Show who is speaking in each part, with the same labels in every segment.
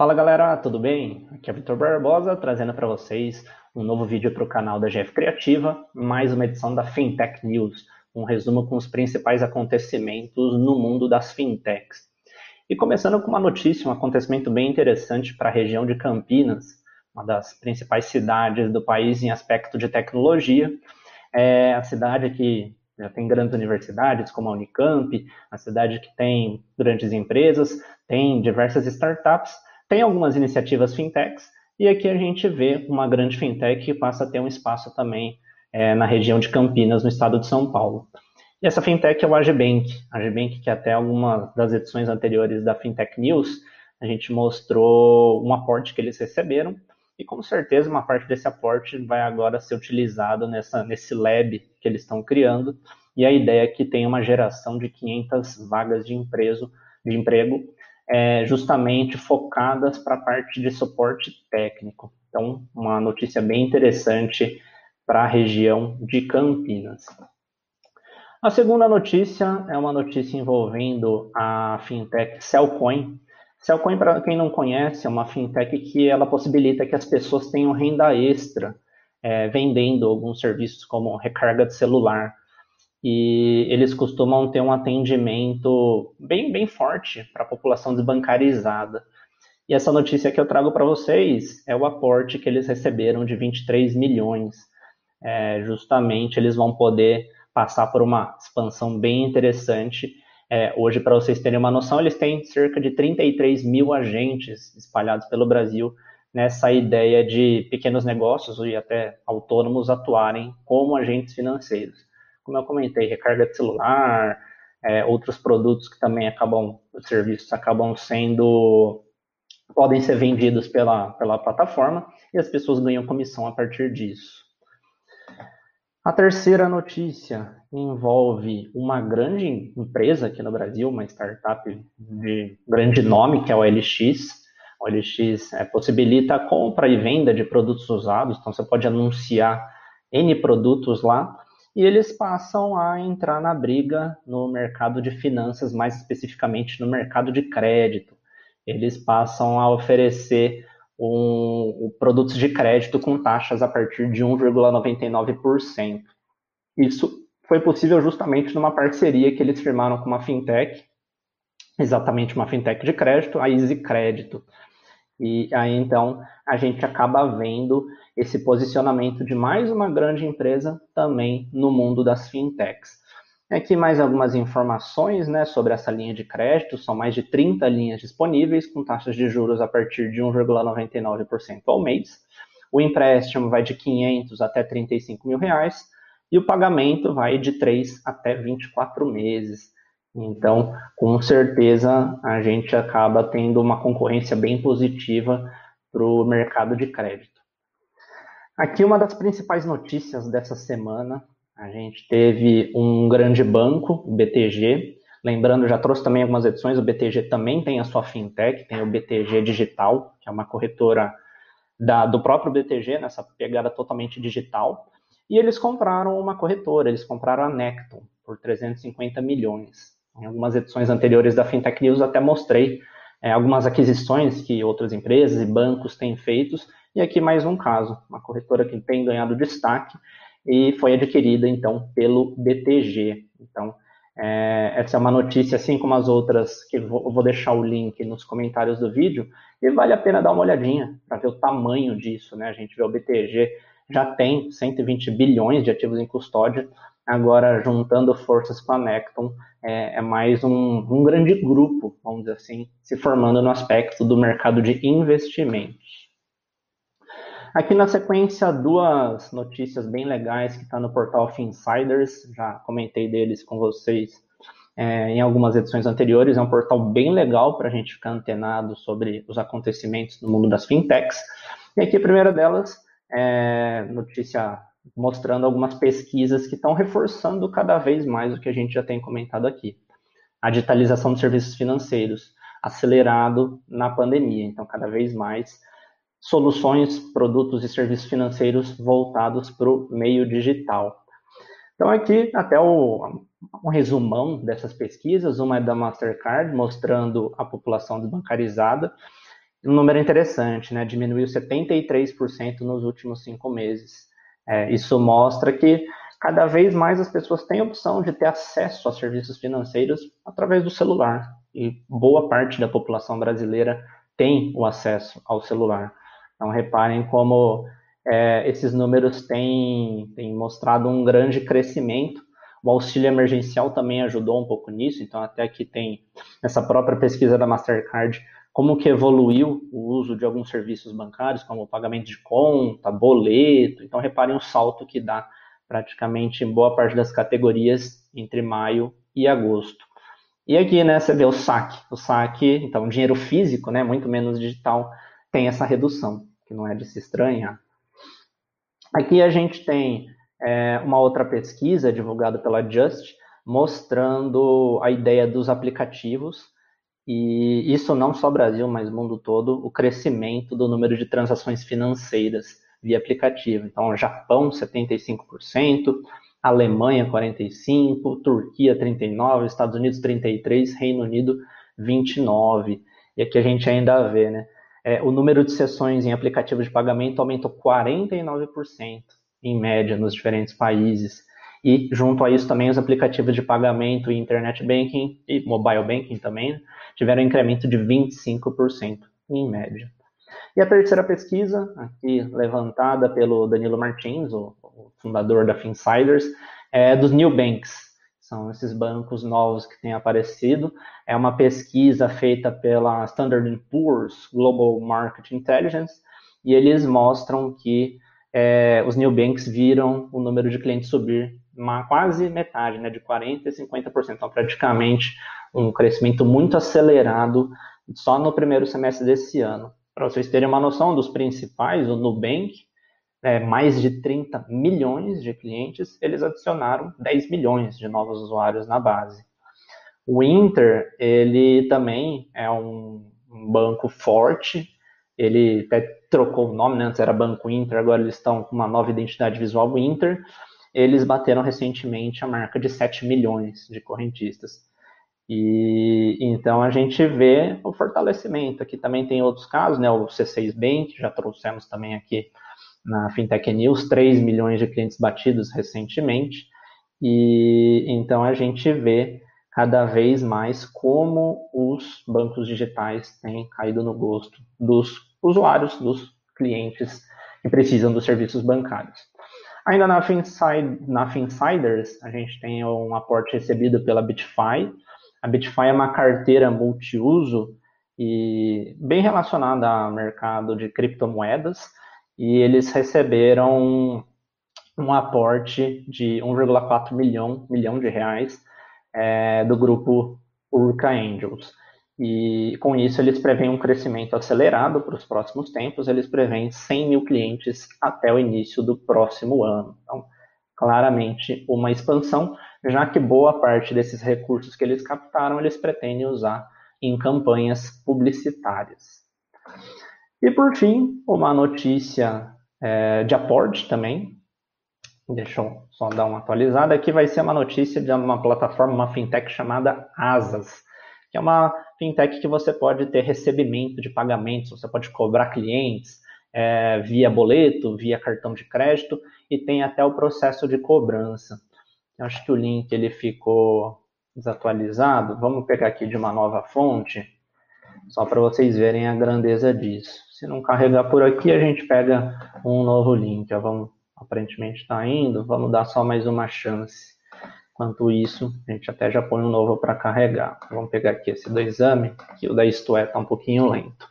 Speaker 1: Fala galera, tudo bem? Aqui é Vitor Barbosa trazendo para vocês um novo vídeo para o canal da GF Criativa, mais uma edição da Fintech News, um resumo com os principais acontecimentos no mundo das fintechs. E começando com uma notícia, um acontecimento bem interessante para a região de Campinas, uma das principais cidades do país em aspecto de tecnologia. É a cidade que já tem grandes universidades como a Unicamp, a cidade que tem grandes empresas, tem diversas startups, tem algumas iniciativas fintechs, e aqui a gente vê uma grande fintech que passa a ter um espaço também é, na região de Campinas, no estado de São Paulo. E essa fintech é o Agibank. Agibank, que até algumas das edições anteriores da Fintech News, a gente mostrou um aporte que eles receberam, e com certeza uma parte desse aporte vai agora ser utilizado nessa, nesse lab que eles estão criando. E a ideia é que tenha uma geração de 500 vagas de, de emprego é, justamente focadas para a parte de suporte técnico. Então, uma notícia bem interessante para a região de Campinas. A segunda notícia é uma notícia envolvendo a fintech Cellcoin, Cellcoin, para quem não conhece, é uma fintech que ela possibilita que as pessoas tenham renda extra é, vendendo alguns serviços como recarga de celular. E eles costumam ter um atendimento bem, bem forte para a população desbancarizada. E essa notícia que eu trago para vocês é o aporte que eles receberam de 23 milhões. É, justamente eles vão poder passar por uma expansão bem interessante é, hoje, para vocês terem uma noção, eles têm cerca de 33 mil agentes espalhados pelo Brasil nessa ideia de pequenos negócios e até autônomos atuarem como agentes financeiros. Como eu comentei, recarga de celular, é, outros produtos que também acabam, os serviços acabam sendo, podem ser vendidos pela, pela plataforma e as pessoas ganham comissão a partir disso. A terceira notícia envolve uma grande empresa aqui no Brasil, uma startup de grande nome, que é o OLX. O OLX é, possibilita a compra e venda de produtos usados, então você pode anunciar N produtos lá, e eles passam a entrar na briga no mercado de finanças, mais especificamente no mercado de crédito. Eles passam a oferecer um, produtos de crédito com taxas a partir de 1,99%. Isso foi possível justamente numa parceria que eles firmaram com uma fintech, exatamente uma fintech de crédito, a Easy Crédito. E aí então a gente acaba vendo esse posicionamento de mais uma grande empresa também no mundo das fintechs. Aqui mais algumas informações né, sobre essa linha de crédito. São mais de 30 linhas disponíveis, com taxas de juros a partir de 1,99% ao mês. O empréstimo vai de 500 até 35 mil reais e o pagamento vai de 3 até 24 meses. Então, com certeza, a gente acaba tendo uma concorrência bem positiva para o mercado de crédito. Aqui uma das principais notícias dessa semana a gente teve um grande banco, o BTG. Lembrando, já trouxe também algumas edições, o BTG também tem a sua fintech, tem o BTG Digital, que é uma corretora da, do próprio BTG, nessa pegada totalmente digital. E eles compraram uma corretora, eles compraram a Necton por 350 milhões. Em algumas edições anteriores da Fintech News até mostrei é, algumas aquisições que outras empresas e bancos têm feitos, e aqui mais um caso, uma corretora que tem ganhado destaque e foi adquirida então pelo BTG. Então, é, essa é uma notícia, assim como as outras, que vou, vou deixar o link nos comentários do vídeo, e vale a pena dar uma olhadinha para ver o tamanho disso, né? A gente vê o BTG já tem 120 bilhões de ativos em custódia, agora juntando forças com a Necton, é, é mais um, um grande grupo, vamos dizer assim, se formando no aspecto do mercado de investimentos. Aqui na sequência, duas notícias bem legais que está no portal Finsiders, já comentei deles com vocês é, em algumas edições anteriores. É um portal bem legal para a gente ficar antenado sobre os acontecimentos no mundo das fintechs. E aqui a primeira delas é notícia mostrando algumas pesquisas que estão reforçando cada vez mais o que a gente já tem comentado aqui. A digitalização dos serviços financeiros acelerado na pandemia, então cada vez mais soluções, produtos e serviços financeiros voltados para o meio digital. Então, aqui até o, um resumão dessas pesquisas. Uma é da Mastercard, mostrando a população desbancarizada. Um número interessante, né? Diminuiu 73% nos últimos cinco meses. É, isso mostra que cada vez mais as pessoas têm a opção de ter acesso a serviços financeiros através do celular. E boa parte da população brasileira tem o acesso ao celular. Então, reparem como é, esses números têm, têm mostrado um grande crescimento. O auxílio emergencial também ajudou um pouco nisso, então até aqui tem essa própria pesquisa da Mastercard, como que evoluiu o uso de alguns serviços bancários, como pagamento de conta, boleto. Então reparem o salto que dá praticamente em boa parte das categorias entre maio e agosto. E aqui, né, você vê o saque. O saque, então, dinheiro físico, né, muito menos digital, tem essa redução, que não é de se estranhar. Aqui a gente tem é, uma outra pesquisa divulgada pela Just, mostrando a ideia dos aplicativos, e isso não só Brasil, mas mundo todo, o crescimento do número de transações financeiras via aplicativo. Então, Japão, 75%, Alemanha, 45%, Turquia, 39%, Estados Unidos, 33%, Reino Unido, 29%. E aqui a gente ainda vê, né? É, o número de sessões em aplicativos de pagamento aumentou 49% em média nos diferentes países. E junto a isso também os aplicativos de pagamento e internet banking e mobile banking também tiveram um incremento de 25% em média. E a terceira pesquisa, aqui levantada pelo Danilo Martins, o, o fundador da Finsiders, é dos new banks, são esses bancos novos que têm aparecido. É uma pesquisa feita pela Standard Poor's Global Market Intelligence e eles mostram que é, os new banks viram o número de clientes subir uma, quase metade, né, de 40% a 50%. Então, praticamente um crescimento muito acelerado só no primeiro semestre desse ano. Para vocês terem uma noção dos principais, o Nubank é, mais de 30 milhões de clientes, eles adicionaram 10 milhões de novos usuários na base. O Inter, ele também é um, banco forte, ele até trocou o nome, né? antes era Banco Inter, agora eles estão com uma nova identidade visual, Inter. Eles bateram recentemente a marca de 7 milhões de correntistas. E então a gente vê o fortalecimento. Aqui também tem outros casos, né? O C6 Bank, já trouxemos também aqui na Fintech News, 3 milhões de clientes batidos recentemente, e então a gente vê cada vez mais como os bancos digitais têm caído no gosto dos usuários, dos clientes que precisam dos serviços bancários. Ainda na, Finside, na Finsiders, a gente tem um aporte recebido pela Bitfy. A Bitfy é uma carteira multiuso e bem relacionada ao mercado de criptomoedas e eles receberam um aporte de 1,4 milhão, milhão de reais é, do grupo Urca Angels. E com isso eles preveem um crescimento acelerado para os próximos tempos, eles preveem 100 mil clientes até o início do próximo ano. Então, claramente uma expansão, já que boa parte desses recursos que eles captaram, eles pretendem usar em campanhas publicitárias. E por fim, uma notícia é, de aporte também. Deixa eu só dar uma atualizada. Aqui vai ser uma notícia de uma plataforma, uma fintech chamada Asas, que é uma fintech que você pode ter recebimento de pagamentos, você pode cobrar clientes é, via boleto, via cartão de crédito e tem até o processo de cobrança. Eu acho que o link ele ficou desatualizado. Vamos pegar aqui de uma nova fonte, só para vocês verem a grandeza disso. Se não carregar por aqui, a gente pega um novo link. Já vamos, aparentemente está indo, vamos dar só mais uma chance. Enquanto isso, a gente até já põe um novo para carregar. Vamos pegar aqui esse do exame, que o da Isto É está um pouquinho lento.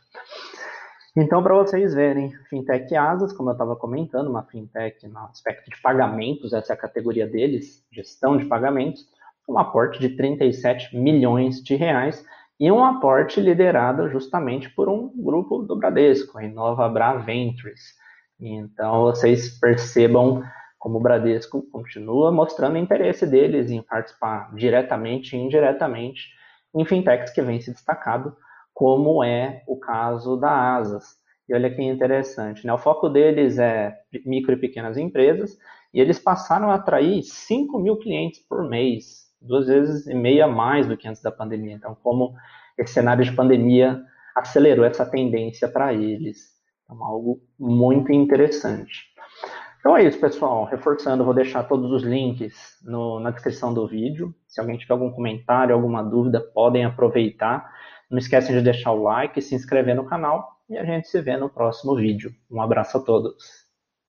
Speaker 1: Então, para vocês verem, Fintech Asas, como eu estava comentando, uma fintech no aspecto de pagamentos, essa é a categoria deles, gestão de pagamentos, um aporte de 37 milhões de reais e um aporte liderado justamente por um grupo do Bradesco, a Inova Bra Ventures. Então, vocês percebam como o Bradesco continua mostrando interesse deles em participar diretamente e indiretamente em fintechs que vem se destacado, como é o caso da Asas. E olha que interessante, né? o foco deles é micro e pequenas empresas, e eles passaram a atrair 5 mil clientes por mês, duas vezes e meia mais do que antes da pandemia. Então, como esse cenário de pandemia acelerou essa tendência para eles. Então, algo muito interessante. Então é isso, pessoal. Reforçando, vou deixar todos os links no, na descrição do vídeo. Se alguém tiver algum comentário, alguma dúvida, podem aproveitar. Não esquecem de deixar o like, se inscrever no canal e a gente se vê no próximo vídeo. Um abraço a todos.